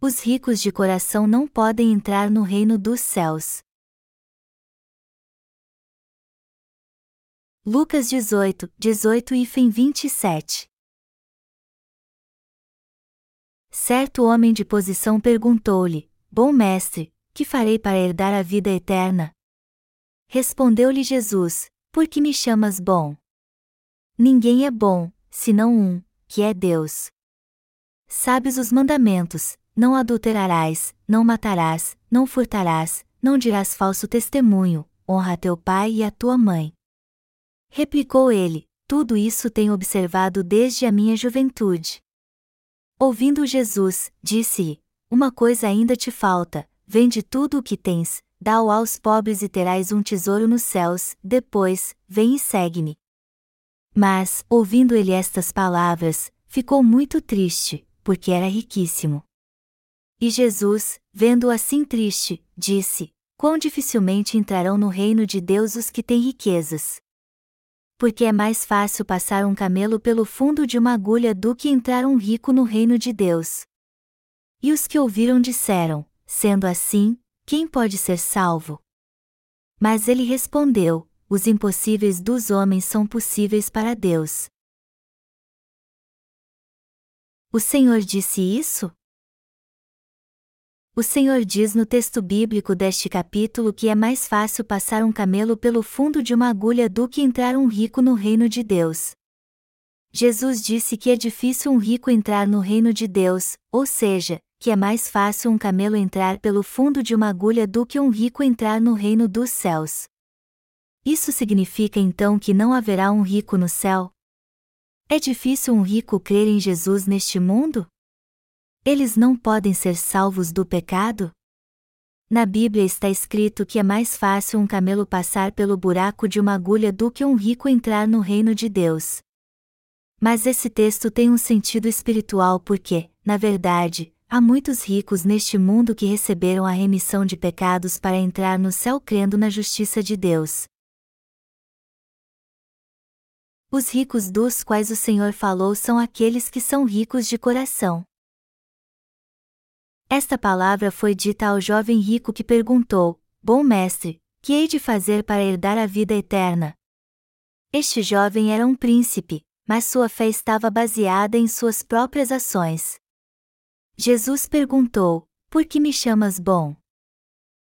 Os ricos de coração não podem entrar no reino dos céus. Lucas 18, 18 e fim 27 Certo homem de posição perguntou-lhe: Bom mestre, que farei para herdar a vida eterna? Respondeu-lhe Jesus: Por que me chamas bom? Ninguém é bom, senão um, que é Deus. Sabes os mandamentos: não adulterarás, não matarás, não furtarás, não dirás falso testemunho, honra a teu pai e a tua mãe. Replicou ele: Tudo isso tenho observado desde a minha juventude. Ouvindo Jesus, disse-lhe: Uma coisa ainda te falta: vende tudo o que tens, dá-o aos pobres e terás um tesouro nos céus, depois, vem e segue-me. Mas, ouvindo ele estas palavras, ficou muito triste, porque era riquíssimo. E Jesus, vendo-o assim triste, disse: Quão dificilmente entrarão no reino de Deus os que têm riquezas. Porque é mais fácil passar um camelo pelo fundo de uma agulha do que entrar um rico no reino de Deus. E os que ouviram disseram: Sendo assim, quem pode ser salvo? Mas ele respondeu: Os impossíveis dos homens são possíveis para Deus. O Senhor disse isso? O Senhor diz no texto bíblico deste capítulo que é mais fácil passar um camelo pelo fundo de uma agulha do que entrar um rico no reino de Deus. Jesus disse que é difícil um rico entrar no reino de Deus, ou seja, que é mais fácil um camelo entrar pelo fundo de uma agulha do que um rico entrar no reino dos céus. Isso significa então que não haverá um rico no céu? É difícil um rico crer em Jesus neste mundo? Eles não podem ser salvos do pecado? Na Bíblia está escrito que é mais fácil um camelo passar pelo buraco de uma agulha do que um rico entrar no reino de Deus. Mas esse texto tem um sentido espiritual porque, na verdade, há muitos ricos neste mundo que receberam a remissão de pecados para entrar no céu crendo na justiça de Deus. Os ricos dos quais o Senhor falou são aqueles que são ricos de coração. Esta palavra foi dita ao jovem rico que perguntou: Bom mestre, que hei de fazer para herdar a vida eterna? Este jovem era um príncipe, mas sua fé estava baseada em suas próprias ações. Jesus perguntou: Por que me chamas bom?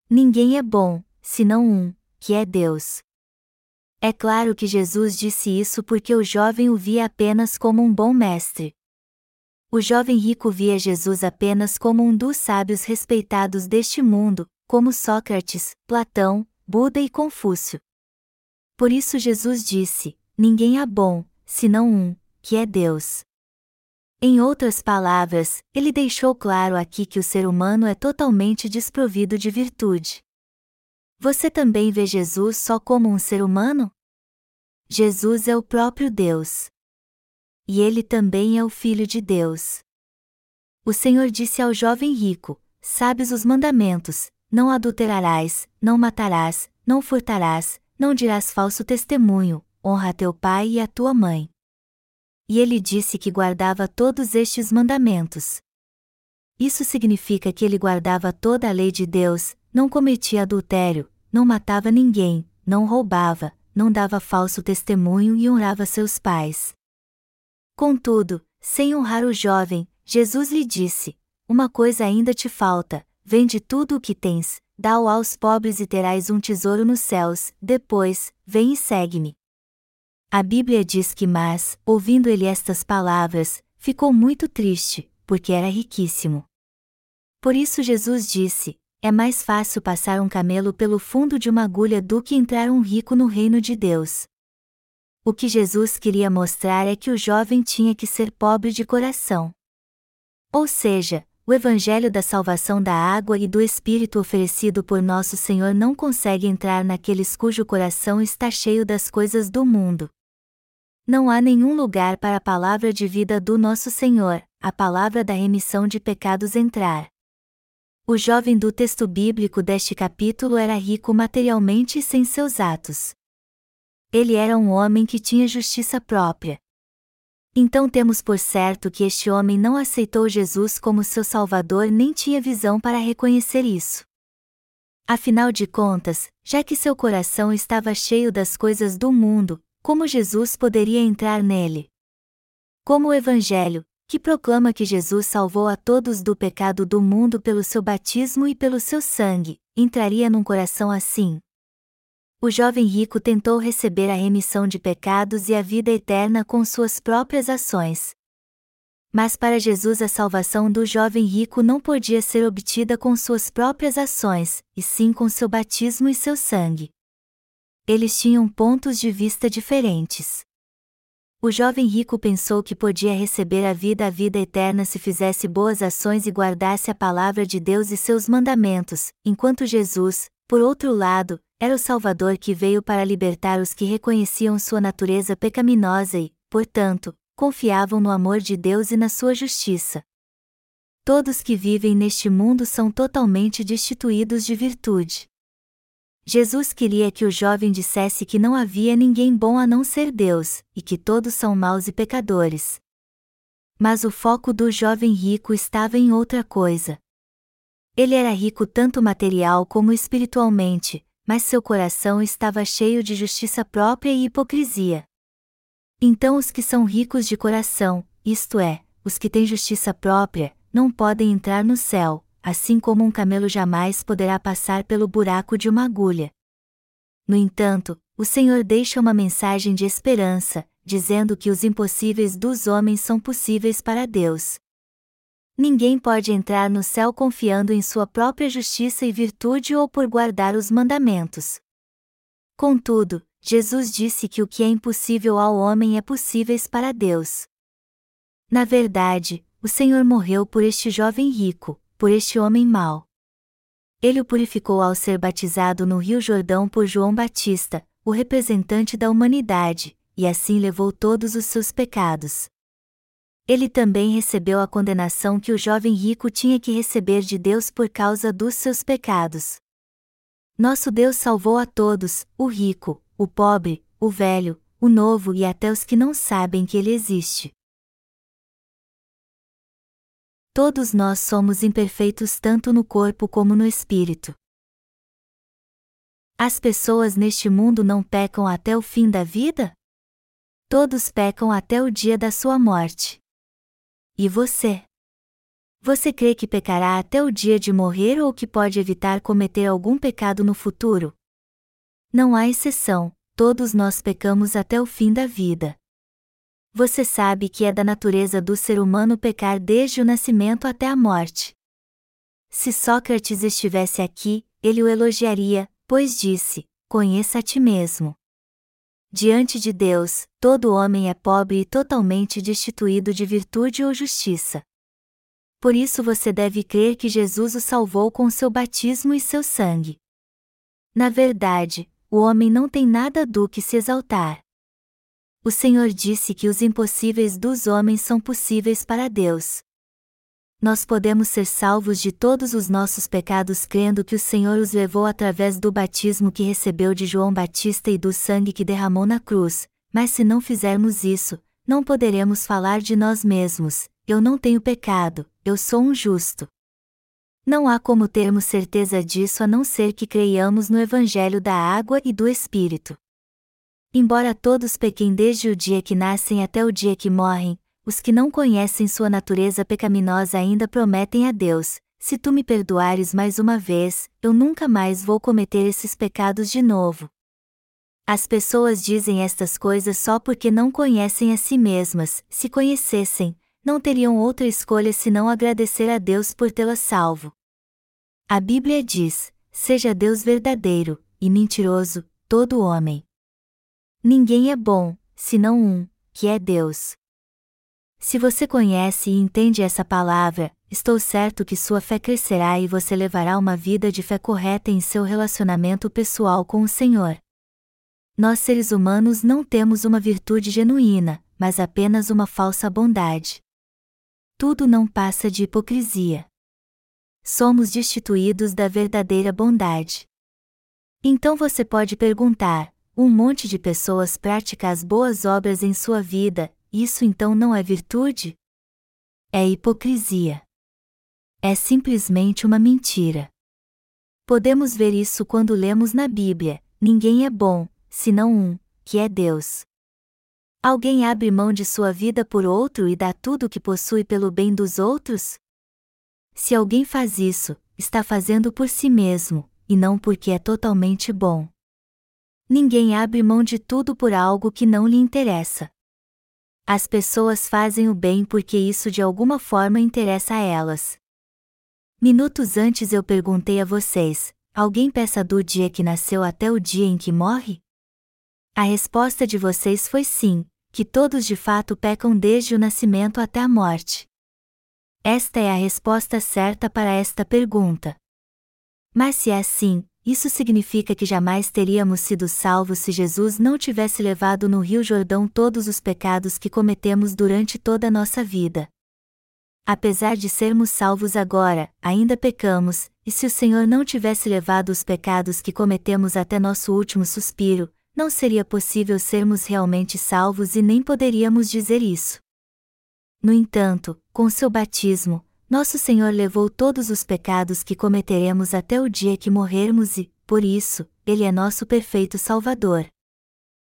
Ninguém é bom, senão um, que é Deus. É claro que Jesus disse isso porque o jovem o via apenas como um bom mestre. O jovem rico via Jesus apenas como um dos sábios respeitados deste mundo, como Sócrates, Platão, Buda e Confúcio. Por isso Jesus disse: Ninguém é bom, senão um, que é Deus. Em outras palavras, ele deixou claro aqui que o ser humano é totalmente desprovido de virtude. Você também vê Jesus só como um ser humano? Jesus é o próprio Deus e ele também é o Filho de Deus. O Senhor disse ao jovem rico: Sabes os mandamentos: não adulterarás, não matarás, não furtarás, não dirás falso testemunho, honra teu pai e a tua mãe. E ele disse que guardava todos estes mandamentos. Isso significa que ele guardava toda a lei de Deus, não cometia adultério, não matava ninguém, não roubava, não dava falso testemunho e honrava seus pais. Contudo, sem honrar o jovem, Jesus lhe disse: Uma coisa ainda te falta: vende tudo o que tens, dá-o aos pobres e terás um tesouro nos céus, depois, vem e segue-me. A Bíblia diz que Mas, ouvindo ele estas palavras, ficou muito triste, porque era riquíssimo. Por isso Jesus disse: É mais fácil passar um camelo pelo fundo de uma agulha do que entrar um rico no reino de Deus. O que Jesus queria mostrar é que o jovem tinha que ser pobre de coração. Ou seja, o Evangelho da salvação da água e do Espírito oferecido por nosso Senhor não consegue entrar naqueles cujo coração está cheio das coisas do mundo. Não há nenhum lugar para a palavra de vida do nosso Senhor, a palavra da remissão de pecados entrar. O jovem do texto bíblico deste capítulo era rico materialmente e sem seus atos. Ele era um homem que tinha justiça própria. Então temos por certo que este homem não aceitou Jesus como seu Salvador nem tinha visão para reconhecer isso. Afinal de contas, já que seu coração estava cheio das coisas do mundo, como Jesus poderia entrar nele? Como o Evangelho, que proclama que Jesus salvou a todos do pecado do mundo pelo seu batismo e pelo seu sangue, entraria num coração assim? O jovem rico tentou receber a remissão de pecados e a vida eterna com suas próprias ações. Mas para Jesus a salvação do jovem rico não podia ser obtida com suas próprias ações, e sim com seu batismo e seu sangue. Eles tinham pontos de vista diferentes. O jovem rico pensou que podia receber a vida a vida eterna se fizesse boas ações e guardasse a palavra de Deus e seus mandamentos, enquanto Jesus, por outro lado, era o Salvador que veio para libertar os que reconheciam sua natureza pecaminosa e, portanto, confiavam no amor de Deus e na sua justiça. Todos que vivem neste mundo são totalmente destituídos de virtude. Jesus queria que o jovem dissesse que não havia ninguém bom a não ser Deus, e que todos são maus e pecadores. Mas o foco do jovem rico estava em outra coisa. Ele era rico tanto material como espiritualmente, mas seu coração estava cheio de justiça própria e hipocrisia. Então os que são ricos de coração, isto é, os que têm justiça própria, não podem entrar no céu, assim como um camelo jamais poderá passar pelo buraco de uma agulha. No entanto, o Senhor deixa uma mensagem de esperança, dizendo que os impossíveis dos homens são possíveis para Deus. Ninguém pode entrar no céu confiando em sua própria justiça e virtude ou por guardar os mandamentos. Contudo, Jesus disse que o que é impossível ao homem é possíveis para Deus. Na verdade, o Senhor morreu por este jovem rico, por este homem mau. Ele o purificou ao ser batizado no Rio Jordão por João Batista, o representante da humanidade, e assim levou todos os seus pecados. Ele também recebeu a condenação que o jovem rico tinha que receber de Deus por causa dos seus pecados. Nosso Deus salvou a todos, o rico, o pobre, o velho, o novo e até os que não sabem que ele existe. Todos nós somos imperfeitos tanto no corpo como no espírito. As pessoas neste mundo não pecam até o fim da vida? Todos pecam até o dia da sua morte. E você? Você crê que pecará até o dia de morrer ou que pode evitar cometer algum pecado no futuro? Não há exceção, todos nós pecamos até o fim da vida. Você sabe que é da natureza do ser humano pecar desde o nascimento até a morte. Se Sócrates estivesse aqui, ele o elogiaria, pois disse: Conheça a ti mesmo. Diante de Deus, todo homem é pobre e totalmente destituído de virtude ou justiça. Por isso você deve crer que Jesus o salvou com seu batismo e seu sangue. Na verdade, o homem não tem nada do que se exaltar. O Senhor disse que os impossíveis dos homens são possíveis para Deus. Nós podemos ser salvos de todos os nossos pecados crendo que o Senhor os levou através do batismo que recebeu de João Batista e do sangue que derramou na cruz, mas se não fizermos isso, não poderemos falar de nós mesmos: eu não tenho pecado, eu sou um justo. Não há como termos certeza disso a não ser que creiamos no Evangelho da água e do Espírito. Embora todos pequem desde o dia que nascem até o dia que morrem, os que não conhecem sua natureza pecaminosa ainda prometem a Deus: se tu me perdoares mais uma vez, eu nunca mais vou cometer esses pecados de novo. As pessoas dizem estas coisas só porque não conhecem a si mesmas, se conhecessem, não teriam outra escolha senão agradecer a Deus por tê-las salvo. A Bíblia diz: seja Deus verdadeiro, e mentiroso, todo homem. Ninguém é bom, senão um, que é Deus. Se você conhece e entende essa palavra, estou certo que sua fé crescerá e você levará uma vida de fé correta em seu relacionamento pessoal com o Senhor. Nós seres humanos não temos uma virtude genuína, mas apenas uma falsa bondade. Tudo não passa de hipocrisia. Somos destituídos da verdadeira bondade. Então você pode perguntar: um monte de pessoas pratica as boas obras em sua vida, isso então não é virtude? É hipocrisia. É simplesmente uma mentira. Podemos ver isso quando lemos na Bíblia: ninguém é bom, senão um, que é Deus. Alguém abre mão de sua vida por outro e dá tudo o que possui pelo bem dos outros? Se alguém faz isso, está fazendo por si mesmo, e não porque é totalmente bom. Ninguém abre mão de tudo por algo que não lhe interessa. As pessoas fazem o bem porque isso de alguma forma interessa a elas. Minutos antes eu perguntei a vocês: alguém peça do dia que nasceu até o dia em que morre? A resposta de vocês foi sim, que todos de fato pecam desde o nascimento até a morte. Esta é a resposta certa para esta pergunta. Mas se é assim, isso significa que jamais teríamos sido salvos se Jesus não tivesse levado no Rio Jordão todos os pecados que cometemos durante toda a nossa vida. Apesar de sermos salvos agora, ainda pecamos, e se o Senhor não tivesse levado os pecados que cometemos até nosso último suspiro, não seria possível sermos realmente salvos e nem poderíamos dizer isso. No entanto, com seu batismo, nosso Senhor levou todos os pecados que cometeremos até o dia que morrermos e, por isso, Ele é nosso perfeito Salvador.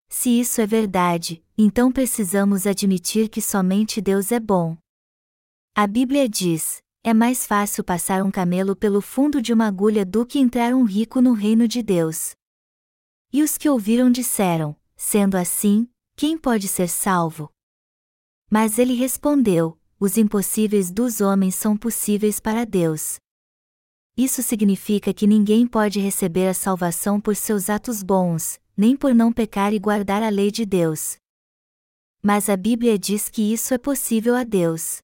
Se isso é verdade, então precisamos admitir que somente Deus é bom. A Bíblia diz: é mais fácil passar um camelo pelo fundo de uma agulha do que entrar um rico no reino de Deus. E os que ouviram disseram: Sendo assim, quem pode ser salvo? Mas ele respondeu: Os impossíveis dos homens são possíveis para Deus. Isso significa que ninguém pode receber a salvação por seus atos bons, nem por não pecar e guardar a lei de Deus. Mas a Bíblia diz que isso é possível a Deus.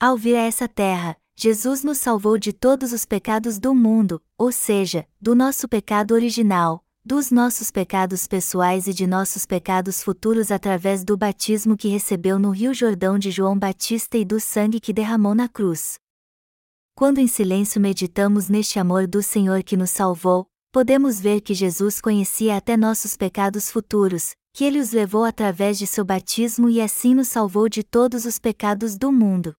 Ao vir a essa terra, Jesus nos salvou de todos os pecados do mundo, ou seja, do nosso pecado original, dos nossos pecados pessoais e de nossos pecados futuros através do batismo que recebeu no Rio Jordão de João Batista e do sangue que derramou na cruz. Quando em silêncio meditamos neste amor do Senhor que nos salvou, podemos ver que Jesus conhecia até nossos pecados futuros, que ele os levou através de seu batismo e assim nos salvou de todos os pecados do mundo.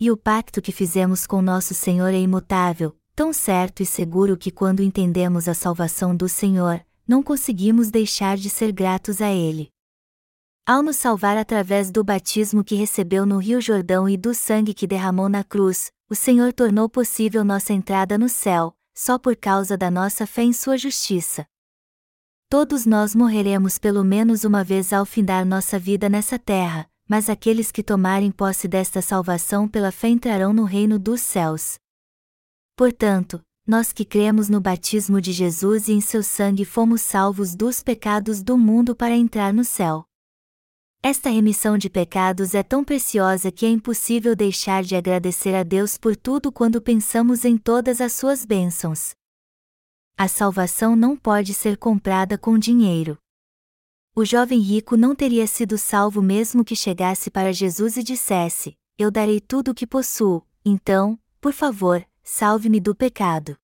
E o pacto que fizemos com nosso Senhor é imutável, tão certo e seguro que quando entendemos a salvação do Senhor, não conseguimos deixar de ser gratos a Ele. Ao nos salvar através do batismo que recebeu no Rio Jordão e do sangue que derramou na cruz, o Senhor tornou possível nossa entrada no céu, só por causa da nossa fé em Sua justiça. Todos nós morreremos pelo menos uma vez ao findar nossa vida nessa terra, mas aqueles que tomarem posse desta salvação pela fé entrarão no reino dos céus. Portanto, nós que cremos no batismo de Jesus e em seu sangue fomos salvos dos pecados do mundo para entrar no céu. Esta remissão de pecados é tão preciosa que é impossível deixar de agradecer a Deus por tudo quando pensamos em todas as suas bênçãos. A salvação não pode ser comprada com dinheiro. O jovem rico não teria sido salvo mesmo que chegasse para Jesus e dissesse: Eu darei tudo o que possuo, então, por favor, salve-me do pecado.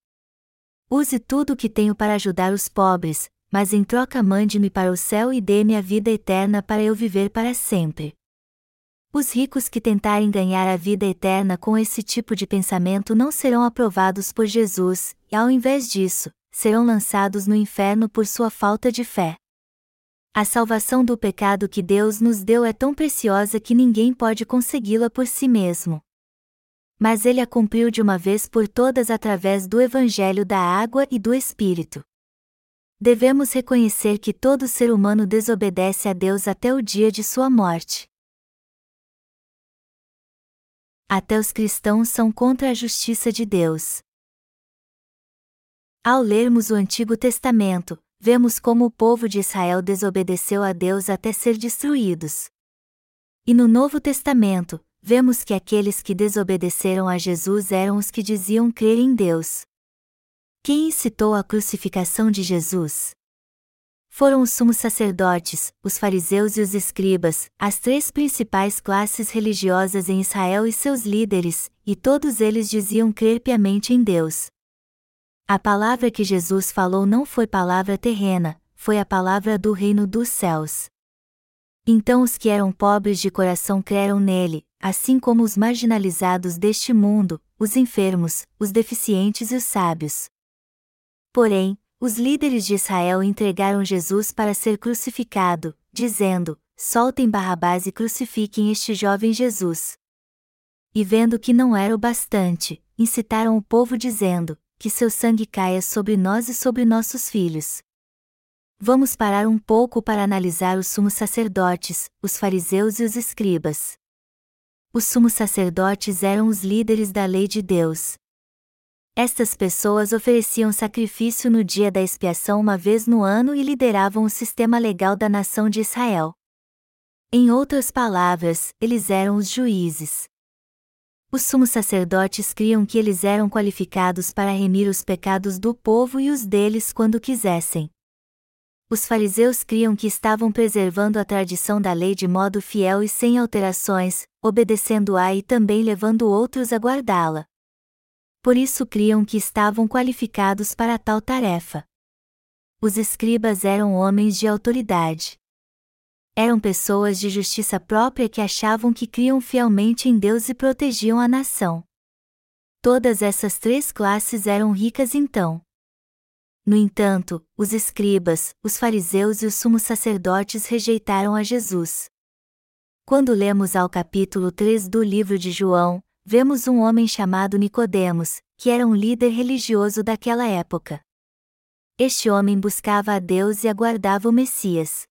Use tudo o que tenho para ajudar os pobres, mas em troca mande-me para o céu e dê-me a vida eterna para eu viver para sempre. Os ricos que tentarem ganhar a vida eterna com esse tipo de pensamento não serão aprovados por Jesus, e ao invés disso, serão lançados no inferno por sua falta de fé. A salvação do pecado que Deus nos deu é tão preciosa que ninguém pode consegui-la por si mesmo mas ele a cumpriu de uma vez por todas através do Evangelho da Água e do Espírito. Devemos reconhecer que todo ser humano desobedece a Deus até o dia de sua morte. Até os cristãos são contra a justiça de Deus. Ao lermos o Antigo Testamento, vemos como o povo de Israel desobedeceu a Deus até ser destruídos. E no Novo Testamento, vemos que aqueles que desobedeceram a Jesus eram os que diziam crer em Deus. Quem incitou a crucificação de Jesus? Foram os sumos sacerdotes, os fariseus e os escribas, as três principais classes religiosas em Israel e seus líderes, e todos eles diziam crer piamente em Deus. A palavra que Jesus falou não foi palavra terrena, foi a palavra do reino dos céus. Então os que eram pobres de coração creram nele, assim como os marginalizados deste mundo, os enfermos, os deficientes e os sábios. Porém, os líderes de Israel entregaram Jesus para ser crucificado, dizendo: Soltem Barrabás e crucifiquem este jovem Jesus. E vendo que não era o bastante, incitaram o povo dizendo: Que seu sangue caia sobre nós e sobre nossos filhos. Vamos parar um pouco para analisar os sumos sacerdotes, os fariseus e os escribas. Os sumos sacerdotes eram os líderes da lei de Deus. Estas pessoas ofereciam sacrifício no dia da expiação uma vez no ano e lideravam o sistema legal da nação de Israel. Em outras palavras, eles eram os juízes. Os sumos sacerdotes criam que eles eram qualificados para remir os pecados do povo e os deles quando quisessem. Os fariseus criam que estavam preservando a tradição da lei de modo fiel e sem alterações, obedecendo-a e também levando outros a guardá-la. Por isso criam que estavam qualificados para tal tarefa. Os escribas eram homens de autoridade. Eram pessoas de justiça própria que achavam que criam fielmente em Deus e protegiam a nação. Todas essas três classes eram ricas então. No entanto, os escribas, os fariseus e os sumos sacerdotes rejeitaram a Jesus. Quando lemos ao capítulo 3 do livro de João, vemos um homem chamado Nicodemos, que era um líder religioso daquela época. Este homem buscava a Deus e aguardava o Messias.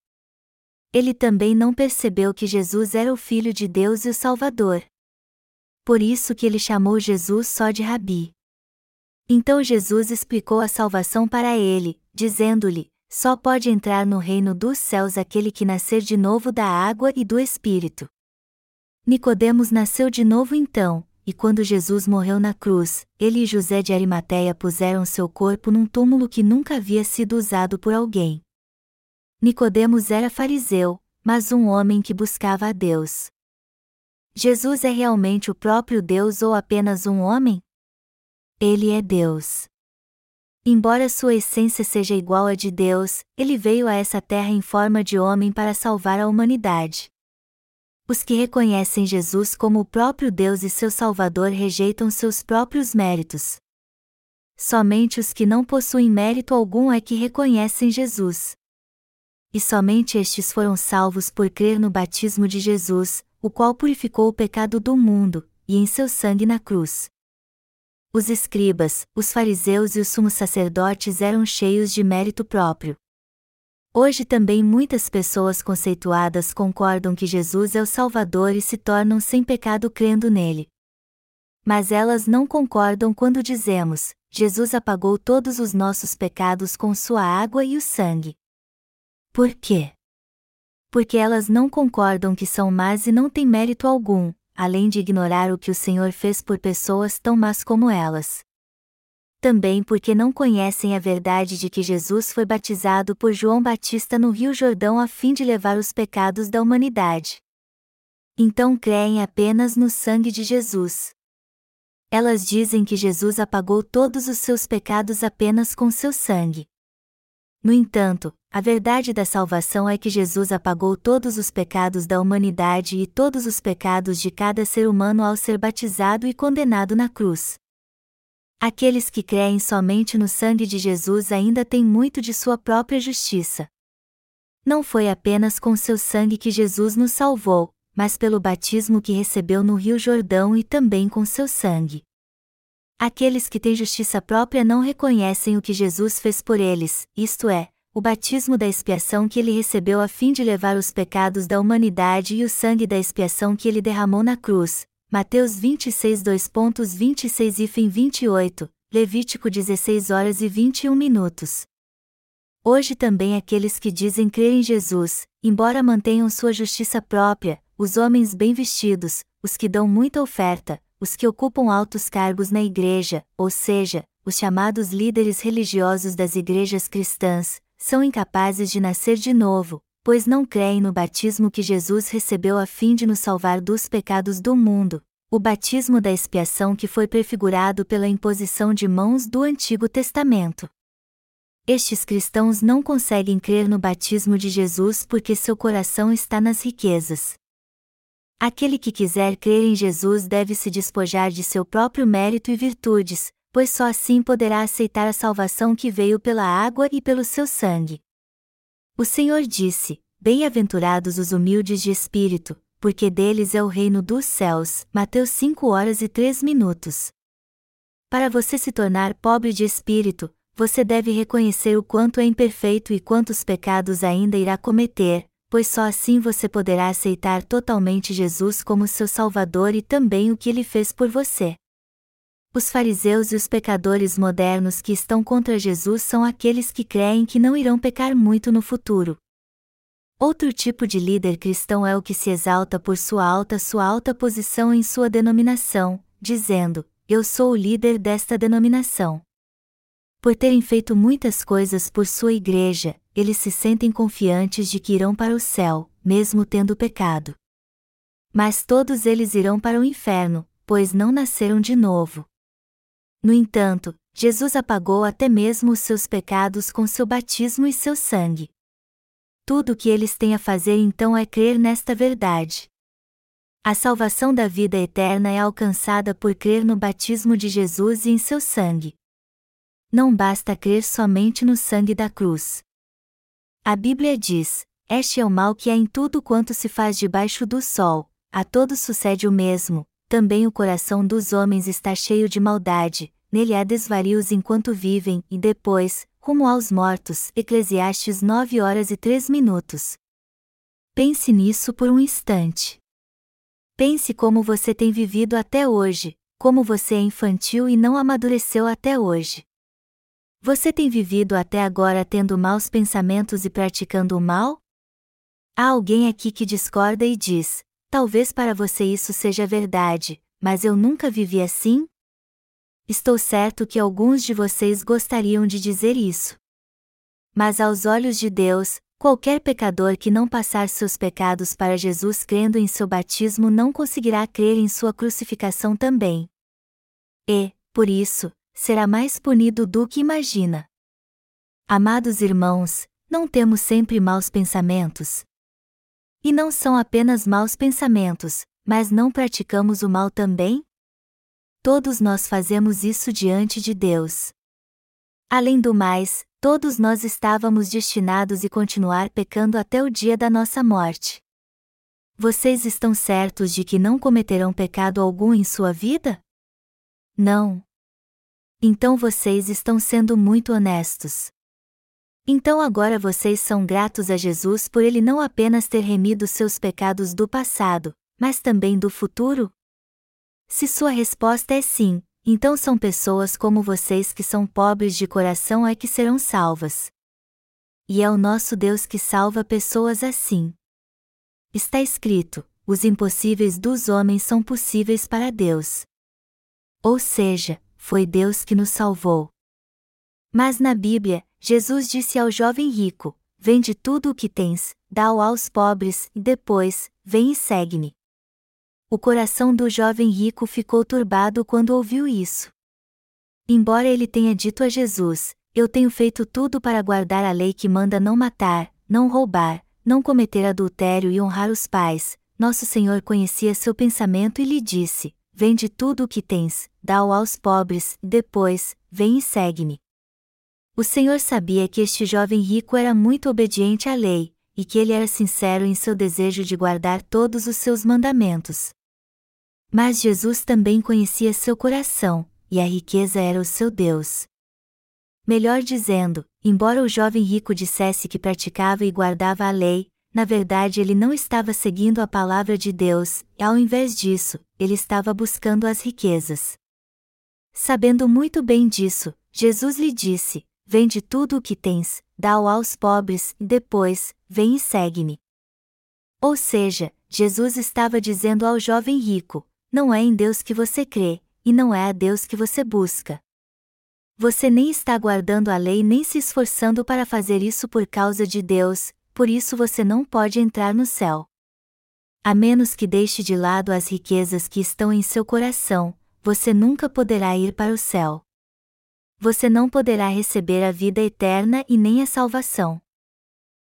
Ele também não percebeu que Jesus era o Filho de Deus e o Salvador. Por isso que ele chamou Jesus só de Rabi. Então Jesus explicou a salvação para ele, dizendo-lhe: Só pode entrar no reino dos céus aquele que nascer de novo da água e do Espírito. Nicodemos nasceu de novo então, e quando Jesus morreu na cruz, ele e José de Arimateia puseram seu corpo num túmulo que nunca havia sido usado por alguém. Nicodemos era fariseu, mas um homem que buscava a Deus. Jesus é realmente o próprio Deus ou apenas um homem? Ele é Deus. Embora sua essência seja igual à de Deus, ele veio a essa terra em forma de homem para salvar a humanidade. Os que reconhecem Jesus como o próprio Deus e seu Salvador rejeitam seus próprios méritos. Somente os que não possuem mérito algum é que reconhecem Jesus. E somente estes foram salvos por crer no batismo de Jesus, o qual purificou o pecado do mundo, e em seu sangue na cruz. Os escribas, os fariseus e os sumos sacerdotes eram cheios de mérito próprio. Hoje também muitas pessoas conceituadas concordam que Jesus é o Salvador e se tornam sem pecado crendo nele. Mas elas não concordam quando dizemos: Jesus apagou todos os nossos pecados com sua água e o sangue. Por quê? Porque elas não concordam que são más e não têm mérito algum, além de ignorar o que o Senhor fez por pessoas tão más como elas. Também porque não conhecem a verdade de que Jesus foi batizado por João Batista no Rio Jordão a fim de levar os pecados da humanidade. Então creem apenas no sangue de Jesus. Elas dizem que Jesus apagou todos os seus pecados apenas com seu sangue. No entanto, a verdade da salvação é que Jesus apagou todos os pecados da humanidade e todos os pecados de cada ser humano ao ser batizado e condenado na cruz. Aqueles que creem somente no sangue de Jesus ainda têm muito de sua própria justiça. Não foi apenas com seu sangue que Jesus nos salvou, mas pelo batismo que recebeu no Rio Jordão e também com seu sangue. Aqueles que têm justiça própria não reconhecem o que Jesus fez por eles, isto é, o batismo da expiação que ele recebeu a fim de levar os pecados da humanidade e o sangue da expiação que ele derramou na cruz. Mateus 26 2.26 e fim 28, Levítico 16 horas e 21 minutos. Hoje também aqueles que dizem crer em Jesus, embora mantenham sua justiça própria, os homens bem vestidos, os que dão muita oferta, os que ocupam altos cargos na igreja, ou seja, os chamados líderes religiosos das igrejas cristãs, são incapazes de nascer de novo, pois não creem no batismo que Jesus recebeu a fim de nos salvar dos pecados do mundo, o batismo da expiação que foi prefigurado pela imposição de mãos do Antigo Testamento. Estes cristãos não conseguem crer no batismo de Jesus porque seu coração está nas riquezas. Aquele que quiser crer em Jesus deve se despojar de seu próprio mérito e virtudes, pois só assim poderá aceitar a salvação que veio pela água e pelo seu sangue. O Senhor disse: Bem-aventurados os humildes de espírito, porque deles é o reino dos céus. Mateus 5 horas e 3 minutos. Para você se tornar pobre de espírito, você deve reconhecer o quanto é imperfeito e quantos pecados ainda irá cometer, pois só assim você poderá aceitar totalmente Jesus como seu Salvador e também o que ele fez por você. Os fariseus e os pecadores modernos que estão contra Jesus são aqueles que creem que não irão pecar muito no futuro, Outro tipo de líder cristão é o que se exalta por sua alta sua alta posição em sua denominação, dizendo: Eu sou o líder desta denominação. Por terem feito muitas coisas por sua igreja, eles se sentem confiantes de que irão para o céu, mesmo tendo pecado. Mas todos eles irão para o inferno, pois não nasceram de novo. No entanto, Jesus apagou até mesmo os seus pecados com seu batismo e seu sangue. Tudo o que eles têm a fazer então é crer nesta verdade. A salvação da vida eterna é alcançada por crer no batismo de Jesus e em seu sangue. Não basta crer somente no sangue da cruz. A Bíblia diz: Este é o mal que há em tudo quanto se faz debaixo do sol, a todos sucede o mesmo, também o coração dos homens está cheio de maldade, nele há desvarios enquanto vivem, e depois, rumo aos mortos. Eclesiastes 9 horas e 3 minutos. Pense nisso por um instante. Pense como você tem vivido até hoje, como você é infantil e não amadureceu até hoje. Você tem vivido até agora tendo maus pensamentos e praticando o mal? Há alguém aqui que discorda e diz: talvez para você isso seja verdade, mas eu nunca vivi assim? Estou certo que alguns de vocês gostariam de dizer isso. Mas aos olhos de Deus, qualquer pecador que não passar seus pecados para Jesus crendo em seu batismo não conseguirá crer em sua crucificação também. E, por isso, será mais punido do que imagina. Amados irmãos, não temos sempre maus pensamentos. E não são apenas maus pensamentos, mas não praticamos o mal também? todos nós fazemos isso diante de Deus. Além do mais, todos nós estávamos destinados e continuar pecando até o dia da nossa morte. Vocês estão certos de que não cometerão pecado algum em sua vida? Não. Então vocês estão sendo muito honestos. Então agora vocês são gratos a Jesus por ele não apenas ter remido seus pecados do passado, mas também do futuro? Se sua resposta é sim, então são pessoas como vocês que são pobres de coração é que serão salvas. E é o nosso Deus que salva pessoas assim. Está escrito: os impossíveis dos homens são possíveis para Deus. Ou seja, foi Deus que nos salvou. Mas na Bíblia, Jesus disse ao jovem rico: Vende tudo o que tens, dá-o aos pobres, e depois, vem e segue-me. O coração do jovem rico ficou turbado quando ouviu isso. Embora ele tenha dito a Jesus: Eu tenho feito tudo para guardar a lei que manda não matar, não roubar, não cometer adultério e honrar os pais, nosso Senhor conhecia seu pensamento e lhe disse: Vende tudo o que tens, dá-o aos pobres, depois, vem e segue-me. O Senhor sabia que este jovem rico era muito obediente à lei, e que ele era sincero em seu desejo de guardar todos os seus mandamentos. Mas Jesus também conhecia seu coração, e a riqueza era o seu Deus. Melhor dizendo, embora o jovem rico dissesse que praticava e guardava a lei, na verdade ele não estava seguindo a palavra de Deus, e ao invés disso, ele estava buscando as riquezas. Sabendo muito bem disso, Jesus lhe disse: Vende tudo o que tens, dá-o aos pobres, e depois, vem e segue-me. Ou seja, Jesus estava dizendo ao jovem rico: Não é em Deus que você crê, e não é a Deus que você busca. Você nem está guardando a lei nem se esforçando para fazer isso por causa de Deus, por isso você não pode entrar no céu. A menos que deixe de lado as riquezas que estão em seu coração, você nunca poderá ir para o céu. Você não poderá receber a vida eterna e nem a salvação.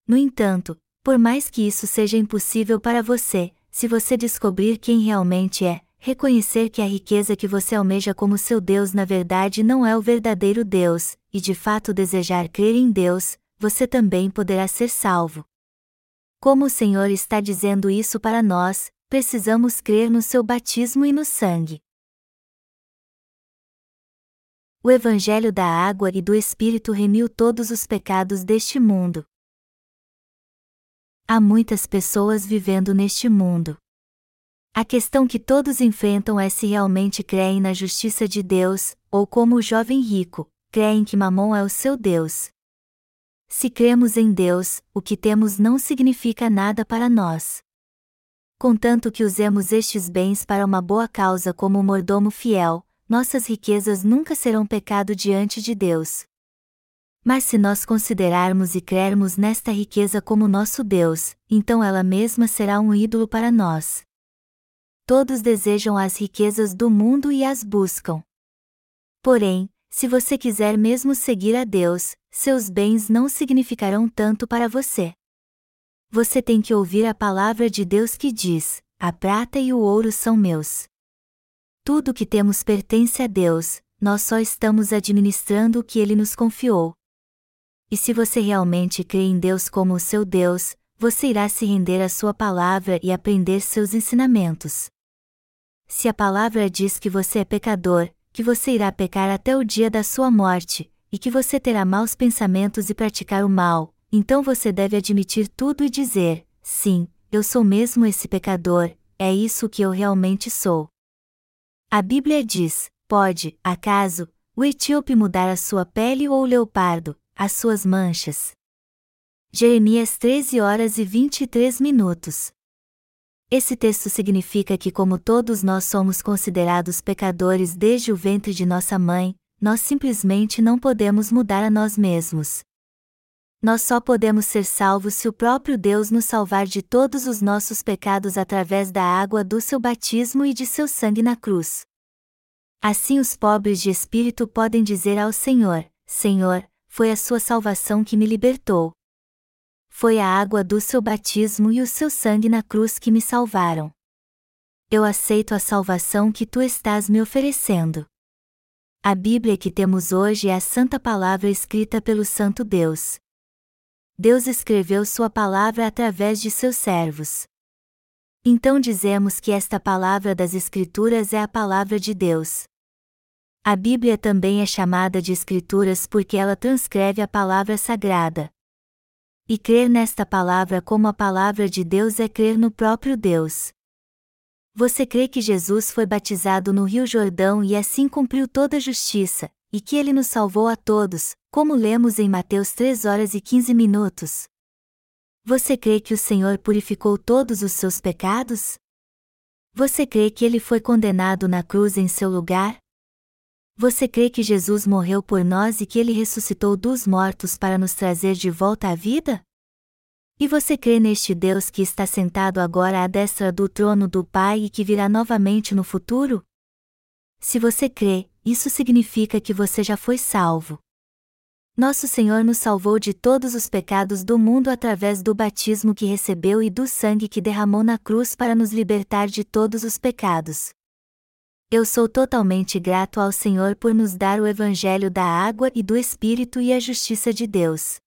No entanto, por mais que isso seja impossível para você, se você descobrir quem realmente é, reconhecer que a riqueza que você almeja como seu Deus na verdade não é o verdadeiro Deus, e de fato desejar crer em Deus, você também poderá ser salvo. Como o Senhor está dizendo isso para nós, precisamos crer no seu batismo e no sangue. O Evangelho da Água e do Espírito remiu todos os pecados deste mundo. Há muitas pessoas vivendo neste mundo. A questão que todos enfrentam é se realmente creem na justiça de Deus, ou como o jovem rico, creem que Mamon é o seu Deus. Se cremos em Deus, o que temos não significa nada para nós contanto que usemos estes bens para uma boa causa como um mordomo fiel, nossas riquezas nunca serão pecado diante de Deus. Mas se nós considerarmos e crermos nesta riqueza como nosso Deus, então ela mesma será um ídolo para nós. Todos desejam as riquezas do mundo e as buscam. Porém, se você quiser mesmo seguir a Deus, seus bens não significarão tanto para você você tem que ouvir a palavra de Deus que diz: A prata e o ouro são meus. Tudo o que temos pertence a Deus, nós só estamos administrando o que Ele nos confiou. E se você realmente crê em Deus como o seu Deus, você irá se render à Sua palavra e aprender seus ensinamentos. Se a palavra diz que você é pecador, que você irá pecar até o dia da sua morte, e que você terá maus pensamentos e praticar o mal, então você deve admitir tudo e dizer: sim, eu sou mesmo esse pecador, é isso que eu realmente sou. A Bíblia diz: pode, acaso, o etíope mudar a sua pele ou o leopardo, as suas manchas? Jeremias 13 horas e 23 minutos. Esse texto significa que, como todos nós somos considerados pecadores desde o ventre de nossa mãe, nós simplesmente não podemos mudar a nós mesmos nós só podemos ser salvos se o próprio Deus nos salvar de todos os nossos pecados através da água do seu batismo e de seu sangue na cruz. Assim os pobres de espírito podem dizer ao Senhor: Senhor, foi a sua salvação que me libertou. Foi a água do seu batismo e o seu sangue na cruz que me salvaram. Eu aceito a salvação que tu estás me oferecendo. A Bíblia que temos hoje é a santa palavra escrita pelo Santo Deus. Deus escreveu Sua palavra através de seus servos. Então dizemos que esta palavra das Escrituras é a palavra de Deus. A Bíblia também é chamada de Escrituras porque ela transcreve a palavra sagrada. E crer nesta palavra como a palavra de Deus é crer no próprio Deus. Você crê que Jesus foi batizado no Rio Jordão e assim cumpriu toda a justiça, e que ele nos salvou a todos, como lemos em Mateus 3 horas e 15 minutos. Você crê que o Senhor purificou todos os seus pecados? Você crê que ele foi condenado na cruz em seu lugar? Você crê que Jesus morreu por nós e que ele ressuscitou dos mortos para nos trazer de volta à vida? E você crê neste Deus que está sentado agora à destra do trono do Pai e que virá novamente no futuro? Se você crê, isso significa que você já foi salvo. Nosso Senhor nos salvou de todos os pecados do mundo através do batismo que recebeu e do sangue que derramou na cruz para nos libertar de todos os pecados. Eu sou totalmente grato ao Senhor por nos dar o Evangelho da água e do Espírito e a justiça de Deus.